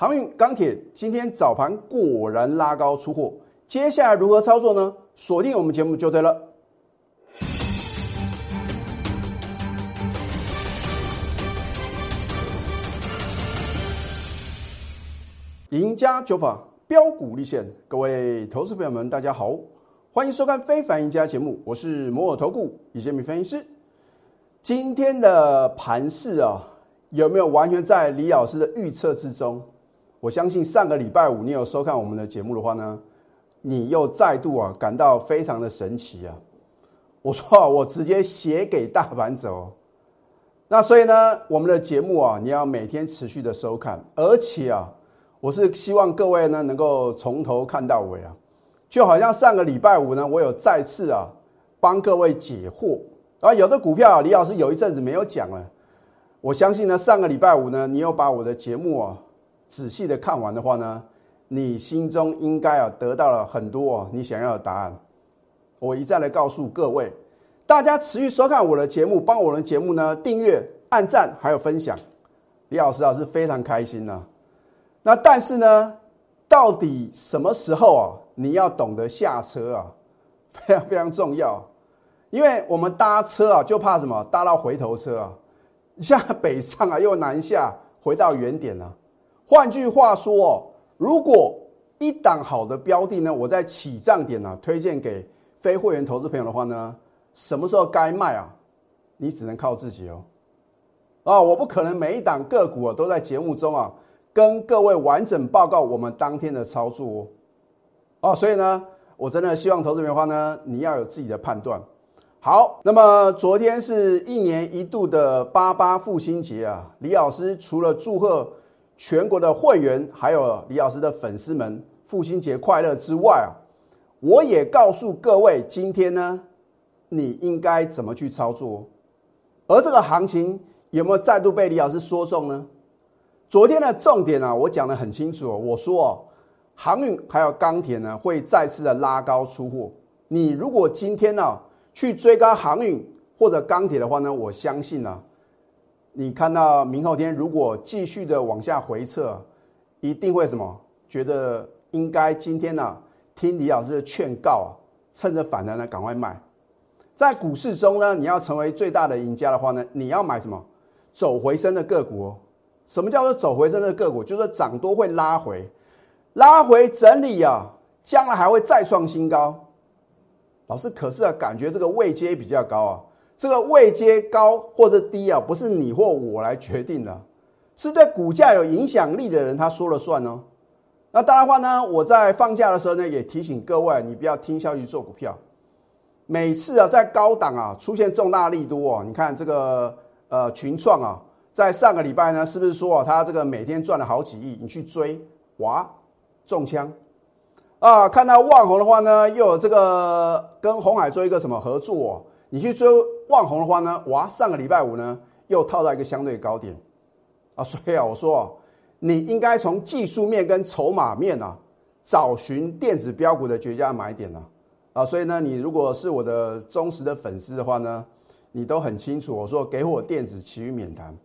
航运、钢铁今天早盘果然拉高出货，接下来如何操作呢？锁定我们节目就对了。赢家酒法标股立现，各位投资朋友们，大家好，欢迎收看《非凡赢家》节目，我是摩尔投顾李建明分析师。今天的盘势啊，有没有完全在李老师的预测之中？我相信上个礼拜五你有收看我们的节目的话呢，你又再度啊感到非常的神奇啊！我说啊，我直接写给大盘走。那所以呢，我们的节目啊，你要每天持续的收看，而且啊。我是希望各位呢能够从头看到尾啊，就好像上个礼拜五呢，我有再次啊帮各位解惑啊，有的股票啊李老师有一阵子没有讲了，我相信呢上个礼拜五呢，你有把我的节目啊仔细的看完的话呢，你心中应该啊得到了很多你想要的答案。我一再的告诉各位，大家持续收看我的节目，帮我的节目呢订阅、按赞还有分享，李老师啊是非常开心的。那但是呢，到底什么时候啊？你要懂得下车啊，非常非常重要。因为我们搭车啊，就怕什么？搭到回头车啊，像北上啊，又南下，回到原点了。换句话说，如果一档好的标的呢，我在起涨点呢推荐给非会员投资朋友的话呢，什么时候该卖啊？你只能靠自己哦。啊，我不可能每一档个股啊都在节目中啊。跟各位完整报告我们当天的操作哦，所以呢，我真的希望投资人的话呢，你要有自己的判断。好，那么昨天是一年一度的八八父亲节啊，李老师除了祝贺全国的会员，还有李老师的粉丝们父亲节快乐之外啊，我也告诉各位，今天呢，你应该怎么去操作？而这个行情有没有再度被李老师说中呢？昨天的重点啊，我讲的很清楚。我说哦，航运还有钢铁呢，会再次的拉高出货。你如果今天呢去追高航运或者钢铁的话呢，我相信呢，你看到明后天如果继续的往下回撤，一定会什么？觉得应该今天呢听李老师的劝告啊，趁着反弹呢赶快卖。在股市中呢，你要成为最大的赢家的话呢，你要买什么？走回升的个股。什么叫做走回升的个股？就是涨多会拉回，拉回整理啊，将来还会再创新高。老师，可是啊，感觉这个位阶比较高啊，这个位阶高或者低啊，不是你或我来决定的，是对股价有影响力的人他说了算哦。那当然话呢，我在放假的时候呢，也提醒各位，你不要听消息做股票。每次啊，在高档啊出现重大利多哦，你看这个呃群创啊。在上个礼拜呢，是不是说啊，他这个每天赚了好几亿？你去追，哇，中枪啊！看到旺宏的话呢，又有这个跟红海做一个什么合作？你去追旺宏的话呢，哇，上个礼拜五呢，又套到一个相对高点啊！所以啊，我说啊，你应该从技术面跟筹码面啊，找寻电子标股的绝佳买点啊！啊！所以呢，你如果是我的忠实的粉丝的话呢，你都很清楚，我说给我电子，其余免谈。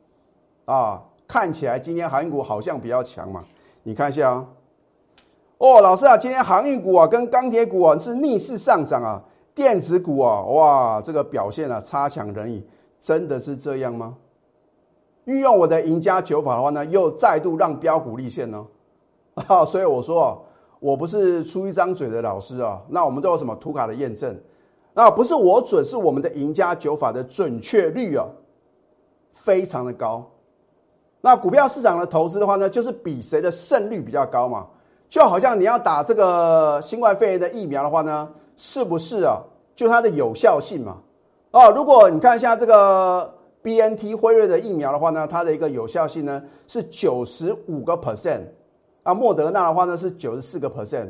啊，看起来今天航运股好像比较强嘛？你看一下啊。哦，老师啊，今天航运股啊跟钢铁股啊是逆势上涨啊，电子股啊，哇，这个表现啊差强人意，真的是这样吗？运用我的赢家九法的话呢，又再度让标股立现呢。啊，所以我说，我不是出一张嘴的老师啊，那我们都有什么图卡的验证？那不是我准，是我们的赢家九法的准确率啊，非常的高。那股票市场的投资的话呢，就是比谁的胜率比较高嘛？就好像你要打这个新冠肺炎的疫苗的话呢，是不是啊？就它的有效性嘛？哦，如果你看一下这个 B N T 辉瑞的疫苗的话呢，它的一个有效性呢是九十五个 percent，啊，莫德纳的话呢是九十四个 percent，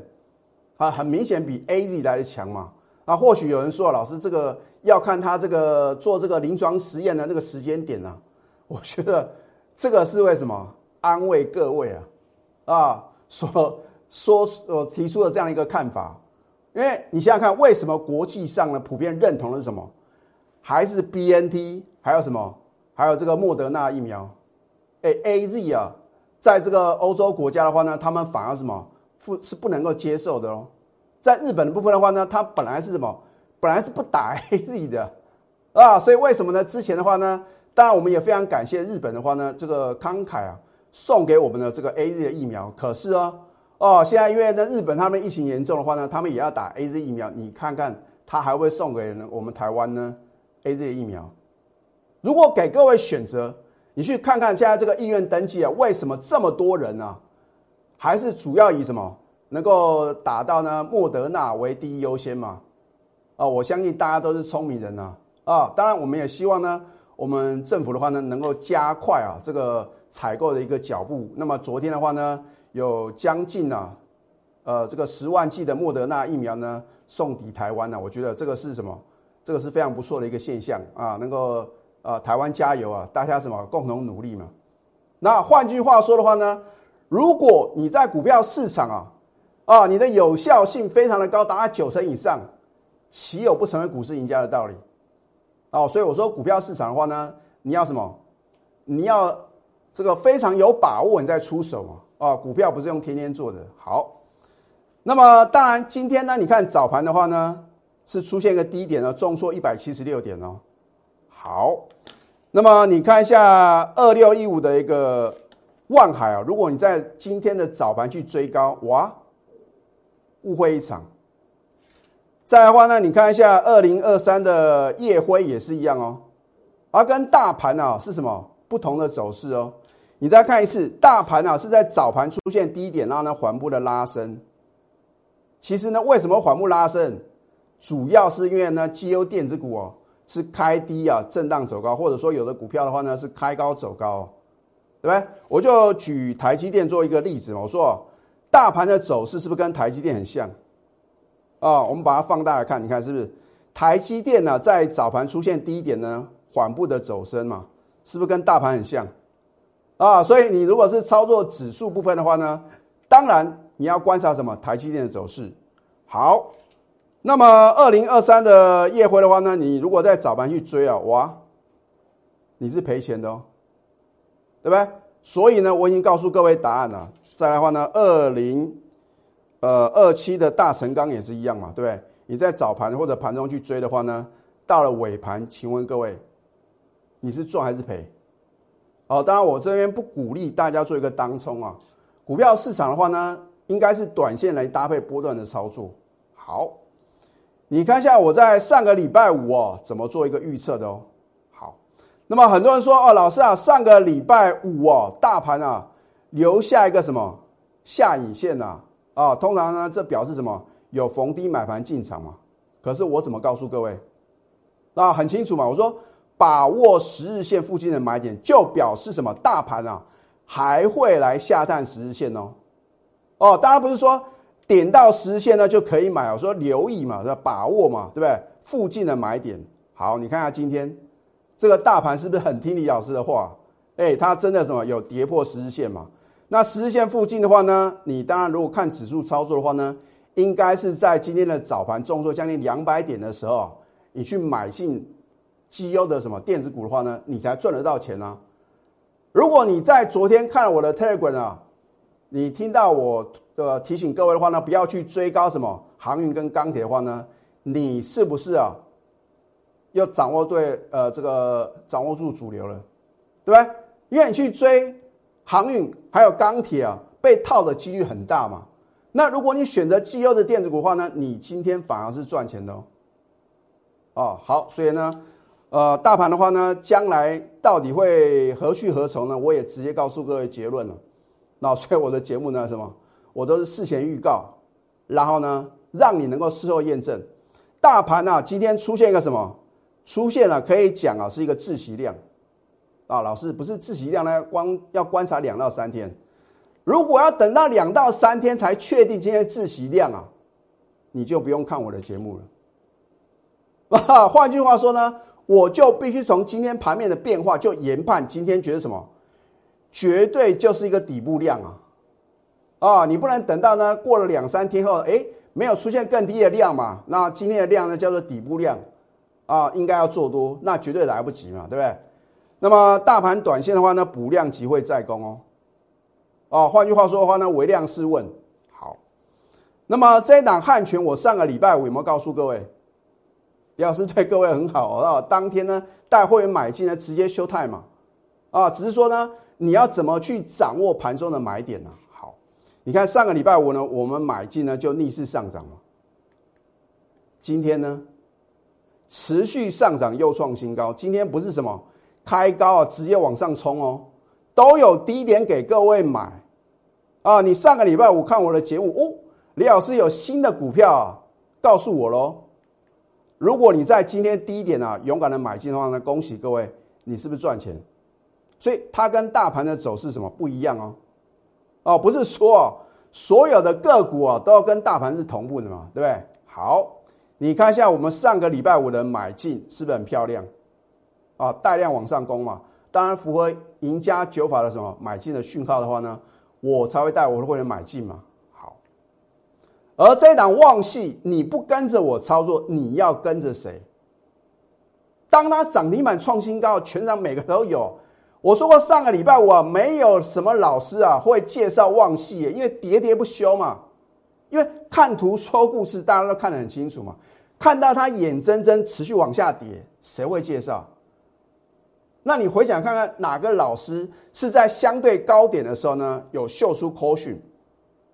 啊，很明显比 A Z 来的强嘛？啊，或许有人说，老师这个要看他这个做这个临床实验的那个时间点呢？我觉得。这个是为什么？安慰各位啊，啊，说说我提出了这样一个看法，因为你想想看，为什么国际上呢普遍认同的是什么？还是 B N T，还有什么？还有这个莫德纳疫苗？哎，A Z 啊，在这个欧洲国家的话呢，他们反而什么不是不能够接受的哦。在日本的部分的话呢，它本来是什么？本来是不打 A Z 的啊，所以为什么呢？之前的话呢，当然我们也非常感谢日本的话呢，这个慷慨啊，送给我们的这个 A Z 的疫苗。可是哦，哦，现在因为呢日本他们疫情严重的话呢，他们也要打 A Z 疫苗。你看看他还会送给我们台湾呢 A Z 疫苗？如果给各位选择，你去看看现在这个意愿登记啊，为什么这么多人呢？还是主要以什么能够打到呢？莫德纳为第一优先嘛？啊，我相信大家都是聪明人呐！啊，当然我们也希望呢，我们政府的话呢，能够加快啊这个采购的一个脚步。那么昨天的话呢，有将近啊，呃，这个十万剂的莫德纳疫苗呢送抵台湾呢，我觉得这个是什么？这个是非常不错的一个现象啊，能够。啊，台湾加油啊！大家什么共同努力嘛？那换句话说的话呢，如果你在股票市场啊，啊，你的有效性非常的高，达到九成以上，岂有不成为股市赢家的道理？哦，所以我说股票市场的话呢，你要什么？你要这个非常有把握，你再出手嘛？啊，股票不是用天天做的。好，那么当然今天呢，你看早盘的话呢，是出现一个低点呢，重挫一百七十六点哦。好，那么你看一下二六一五的一个万海啊，如果你在今天的早盘去追高，哇，误会一场。再来的话呢，你看一下二零二三的夜辉也是一样哦，而跟大盘啊是什么不同的走势哦？你再看一次，大盘啊是在早盘出现低点，然后呢缓步的拉升。其实呢，为什么缓步拉升？主要是因为呢，绩优电子股哦。是开低啊，震荡走高，或者说有的股票的话呢是开高走高，对不对？我就举台积电做一个例子嘛。我说，大盘的走势是不是跟台积电很像？啊，我们把它放大来看，你看是不是台积电呢在早盘出现低点呢，缓步的走升嘛，是不是跟大盘很像？啊，所以你如果是操作指数部分的话呢，当然你要观察什么台积电的走势。好。那么二零二三的夜辉的话呢，你如果在早盘去追啊，哇，你是赔钱的哦，对不对？所以呢，我已经告诉各位答案了。再来的话呢，二零呃二七的大成钢也是一样嘛，对不对？你在早盘或者盘中去追的话呢，到了尾盘，请问各位，你是赚还是赔？哦，当然我这边不鼓励大家做一个当冲啊。股票市场的话呢，应该是短线来搭配波段的操作。好。你看一下我在上个礼拜五哦，怎么做一个预测的哦？好，那么很多人说哦，老师啊，上个礼拜五哦，大盘啊留下一个什么下影线呐？啊，通常呢，这表示什么？有逢低买盘进场嘛？可是我怎么告诉各位？那很清楚嘛，我说把握十日线附近的买点，就表示什么？大盘啊还会来下探十日线哦。哦，当然不是说。点到十日线呢就可以买，我说留意嘛，要把握嘛，对不对？附近的买点，好，你看下今天这个大盘是不是很听李老师的话？哎，它真的什么有跌破十日线嘛？那十日线附近的话呢，你当然如果看指数操作的话呢，应该是在今天的早盘重挫将近两百点的时候，你去买进绩优的什么电子股的话呢，你才赚得到钱啊。如果你在昨天看了我的 Telegram 啊，你听到我。呃，提醒各位的话呢，不要去追高什么航运跟钢铁的话呢，你是不是啊？要掌握对呃这个掌握住主流了，对不对？因为你去追航运还有钢铁啊，被套的几率很大嘛。那如果你选择绩优的电子股的话呢，你今天反而是赚钱的哦。哦，好，所以呢，呃，大盘的话呢，将来到底会何去何从呢？我也直接告诉各位结论了。那所以我的节目呢，什么？我都是事前预告，然后呢，让你能够事后验证。大盘啊，今天出现一个什么？出现了，可以讲啊，是一个自习量啊。老师不是自习量呢，光要观察两到三天。如果要等到两到三天才确定今天自习量啊，你就不用看我的节目了。啊，换句话说呢，我就必须从今天盘面的变化就研判今天觉得什么，绝对就是一个底部量啊。啊，你不能等到呢过了两三天后，哎，没有出现更低的量嘛？那今天的量呢叫做底部量，啊，应该要做多，那绝对来不及嘛，对不对？那么大盘短线的话呢，补量即会再攻哦。啊，换句话说的话呢，唯量是问。好，那么这一档汉权，我上个礼拜五有没有告诉各位？李老师对各位很好啊，当天呢带会员买进呢，直接休泰嘛，啊，只是说呢，你要怎么去掌握盘中的买点呢？好，你看上个礼拜五呢，我们买进呢就逆势上涨了，今天呢持续上涨又创新高，今天不是什么开高啊，直接往上冲哦，都有低点给各位买，啊，你上个礼拜五看我的节目哦，李老师有新的股票啊，告诉我喽。如果你在今天低点啊勇敢的买进的话呢，恭喜各位，你是不是赚钱？所以它跟大盘的走势什么不一样哦？哦，不是说哦，所有的个股啊都要跟大盘是同步的嘛，对不对？好，你看一下我们上个礼拜五的买进是不是很漂亮？啊，带量往上攻嘛，当然符合赢家九法的什么买进的讯号的话呢，我才会带我的会员买进嘛。而这一档旺系，你不跟着我操作，你要跟着谁？当它涨停板创新高，全场每个都有。我说过上个礼拜五啊，没有什么老师啊会介绍旺系，因为喋喋不休嘛。因为看图说故事，大家都看得很清楚嘛。看到它眼睁睁持续往下跌，谁会介绍？那你回想看看，哪个老师是在相对高点的时候呢，有秀出 caution？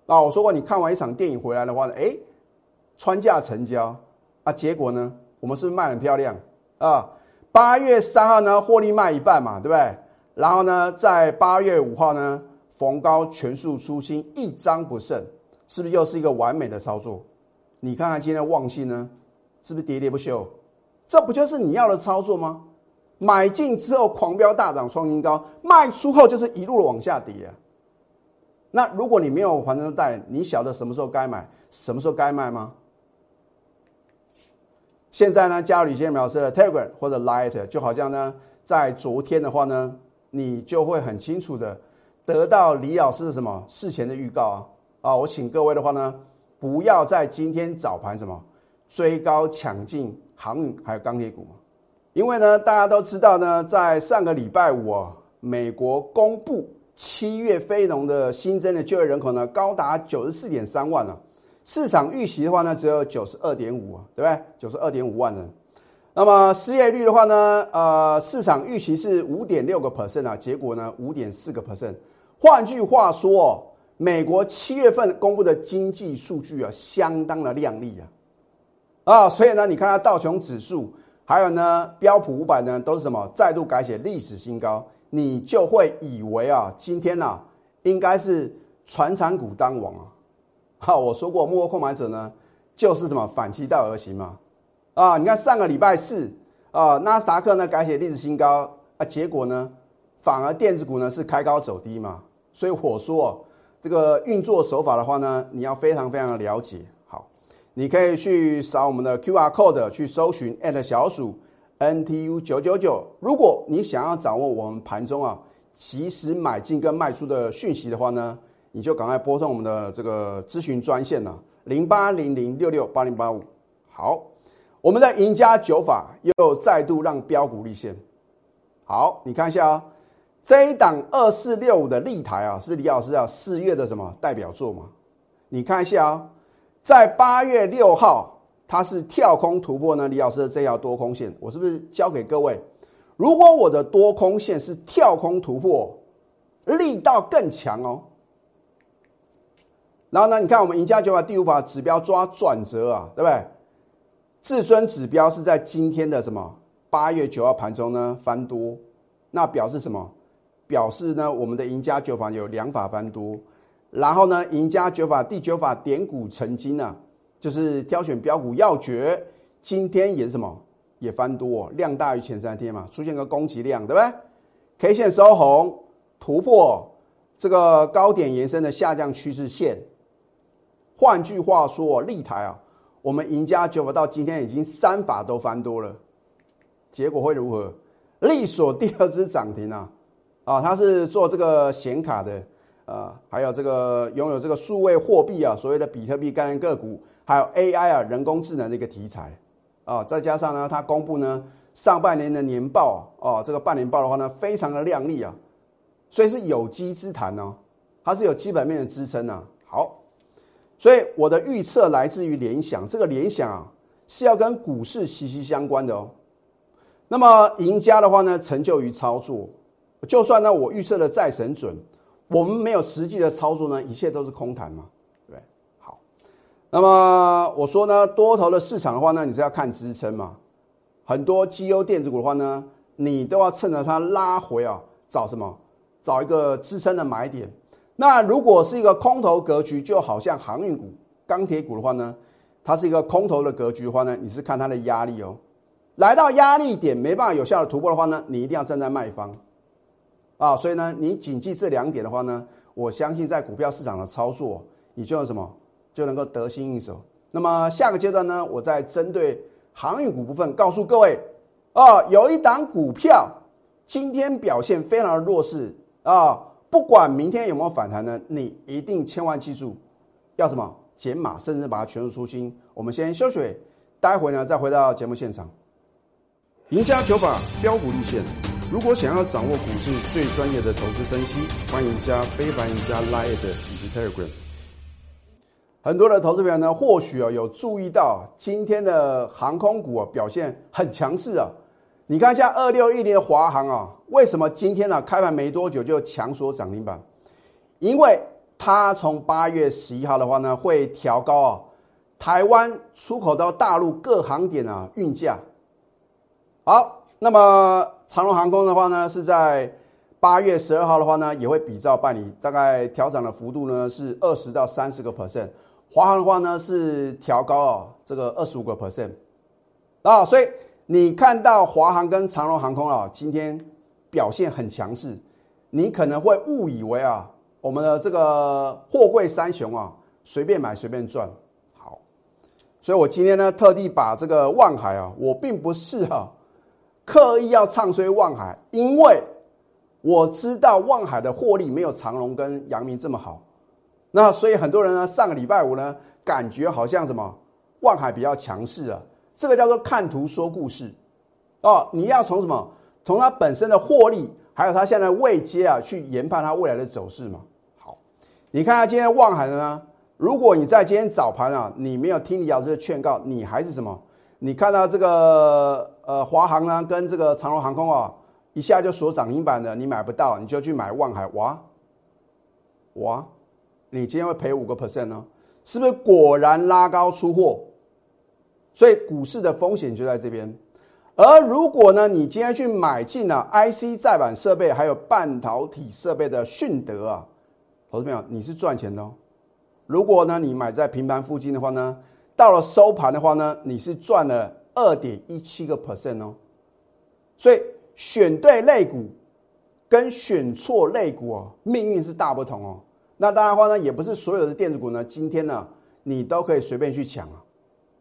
啊，我说过，你看完一场电影回来的话呢，哎，穿价成交啊，结果呢，我们是不是卖很漂亮啊？八月三号呢，获利卖一半嘛，对不对？然后呢，在八月五号呢，逢高全数出清，一张不剩，是不是又是一个完美的操作？你看看今天的旺信呢，是不是喋喋不休？这不就是你要的操作吗？买进之后狂飙大涨创新高，卖出后就是一路的往下跌啊。那如果你没有盘中带，你晓得什么时候该买，什么时候该卖吗？现在呢，加入李建苗老师的 Telegram 或者 Light，就好像呢，在昨天的话呢，你就会很清楚的得到李老师的什么事前的预告啊啊！我请各位的话呢，不要在今天早盘什么追高抢进航运还有钢铁股嘛因为呢，大家都知道呢，在上个礼拜五啊，美国公布。七月非农的新增的就业人口呢，高达九十四点三万了。市场预期的话呢，只有九十二点五啊，对不对？九十二点五万人。那么失业率的话呢，呃，市场预期是五点六个 percent 啊，结果呢，五点四个 percent。换句话说，美国七月份公布的经济数据啊，相当的亮丽啊，啊，所以呢，你看它道琼指数，还有呢标普五百呢，都是什么？再度改写历史新高。你就会以为啊，今天呐，应该是传产股当王啊！哈，我说过，幕后控买者呢，就是什么反其道而行嘛！啊，你看上个礼拜四啊，纳斯达克呢改写历史新高啊，结果呢，反而电子股呢是开高走低嘛。所以我说，这个运作手法的话呢，你要非常非常的了解。好，你可以去扫我们的 Q R code 去搜寻小鼠。NTU 九九九，如果你想要掌握我们盘中啊及时买进跟卖出的讯息的话呢，你就赶快拨通我们的这个咨询专线呢，零八零零六六八零八五。好，我们的赢家九法又再度让标股立现。好，你看一下啊，这一档二四六五的立台啊，是李老师啊四月的什么代表作嘛？你看一下啊，在八月六号。它是跳空突破呢，李老师的这条多空线，我是不是教给各位？如果我的多空线是跳空突破，力道更强哦。然后呢，你看我们赢家九法第五法指标抓转折啊，对不对？至尊指标是在今天的什么八月九号盘中呢翻多，那表示什么？表示呢我们的赢家九法有两法翻多，然后呢赢家九法第九法点股成金啊。就是挑选标股要诀，今天也是什么也翻多，量大于前三天嘛，出现个攻击量，对不对？K 线收红，突破这个高点延伸的下降趋势线。换句话说，立台啊，我们赢家九法到今天已经三法都翻多了，结果会如何？力所第二支涨停啊，啊，它是做这个显卡的，啊，还有这个拥有这个数位货币啊，所谓的比特币概念个股。还有 AI 啊，人工智能的一个题材啊，再加上呢，它公布呢上半年的年报哦，这个半年报的话呢，非常的亮丽啊，所以是有机之谈哦。它是有基本面的支撑啊。好，所以我的预测来自于联想，这个联想啊是要跟股市息息相关的哦。那么赢家的话呢，成就于操作。就算呢我预测的再神准，我们没有实际的操作呢，一切都是空谈嘛，那么我说呢，多头的市场的话呢，你是要看支撑嘛。很多绩优电子股的话呢，你都要趁着它拉回啊，找什么？找一个支撑的买点。那如果是一个空头格局，就好像航运股、钢铁股的话呢，它是一个空头的格局的话呢，你是看它的压力哦。来到压力点没办法有效的突破的话呢，你一定要站在卖方啊。所以呢，你谨记这两点的话呢，我相信在股票市场的操作，你就什么就能够得心应手。那么下个阶段呢，我再针对航运股部分告诉各位哦，有一档股票今天表现非常的弱势啊。不管明天有没有反弹呢，你一定千万记住，要什么减码，甚至把它全数出清。我们先休息，待会呢再回到节目现场。赢家九法标股立线，如果想要掌握股市最专业的投资分析，欢迎加非凡、赢家 Line 以及 Telegram。很多的投资朋友呢，或许啊有注意到今天的航空股啊表现很强势啊。你看一下二六一零的华航啊，为什么今天呢开盘没多久就强锁涨停板？因为它从八月十一号的话呢，会调高啊台湾出口到大陆各航点啊运价。好，那么长龙航空的话呢，是在八月十二号的话呢，也会比照办理，大概调整的幅度呢是二十到三十个 percent。华航的话呢是调高啊这个二十五个 percent 啊，所以。你看到华航跟长荣航空啊，今天表现很强势，你可能会误以为啊，我们的这个货柜三雄啊，随便买随便赚。好，所以我今天呢，特地把这个望海啊，我并不是哈刻意要唱衰望海，因为我知道望海的获利没有长荣跟阳明这么好。那所以很多人呢，上个礼拜五呢，感觉好像什么望海比较强势啊。这个叫做看图说故事，哦，你要从什么？从它本身的获利，还有它现在未接啊，去研判它未来的走势嘛。好，你看下今天望海的呢？如果你在今天早盘啊，你没有听李老师的劝告，你还是什么？你看到这个呃华航呢，跟这个长荣航空啊，一下就锁涨停板的，你买不到，你就去买望海，哇哇，你今天会赔五个 percent 呢？是不是果然拉高出货？所以股市的风险就在这边，而如果呢，你今天去买进了 IC 载板设备还有半导体设备的迅德啊，投资朋友，你是赚钱的哦。如果呢，你买在平盘附近的话呢，到了收盘的话呢，你是赚了二点一七个 percent 哦。所以选对类股跟选错类股哦，命运是大不同哦。那当然话呢，也不是所有的电子股呢，今天呢，你都可以随便去抢啊。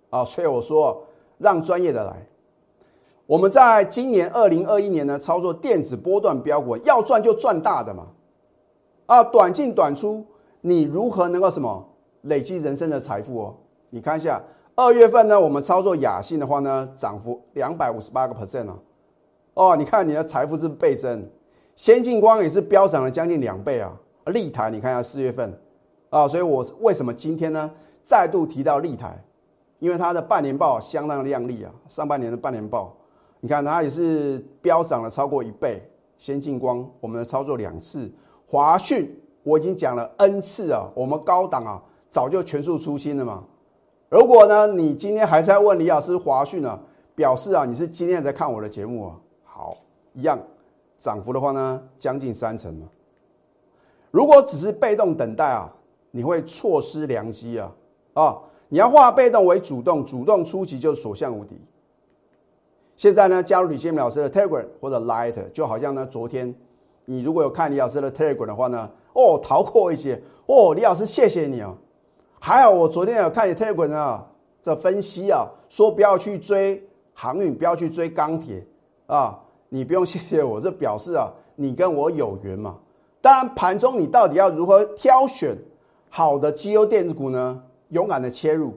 啊，所以我说让专业的来。我们在今年二零二一年呢，操作电子波段标股，要赚就赚大的嘛。啊，短进短出，你如何能够什么累积人生的财富哦？你看一下二月份呢，我们操作雅信的话呢，涨幅两百五十八个 percent 啊。哦，你看你的财富是倍增，先进光也是飙涨了将近两倍啊。立台，你看一下四月份啊，所以我为什么今天呢再度提到立台？因为它的半年报相当亮丽啊，上半年的半年报，你看它也是飙涨了超过一倍。先进光我们的操作两次，华讯我已经讲了 N 次啊，我们高档啊早就全数出清了嘛。如果呢你今天还在问李老师华讯呢，表示啊你是今天在看我的节目啊，好，一样涨幅的话呢将近三成嘛。如果只是被动等待啊，你会错失良机啊啊。你要化被动为主动，主动出击就所向无敌。现在呢，加入李建明老师的 Telegram 或者 Light，就好像呢，昨天你如果有看李老师的 Telegram 的话呢，哦，逃过一些哦，李老师谢谢你哦。还好我昨天有看你 Telegram 啊，这分析啊，说不要去追航运，不要去追钢铁啊，你不用谢谢我，这表示啊，你跟我有缘嘛。当然，盘中你到底要如何挑选好的绩优电子股呢？勇敢的切入，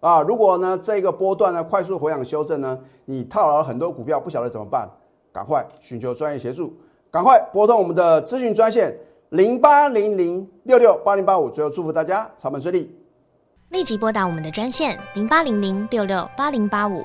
啊，如果呢这个波段呢快速回档修正呢，你套牢了很多股票，不晓得怎么办，赶快寻求专业协助，赶快拨通我们的咨询专线零八零零六六八零八五。最后祝福大家操盘顺利。立即拨打我们的专线零八零零六六八零八五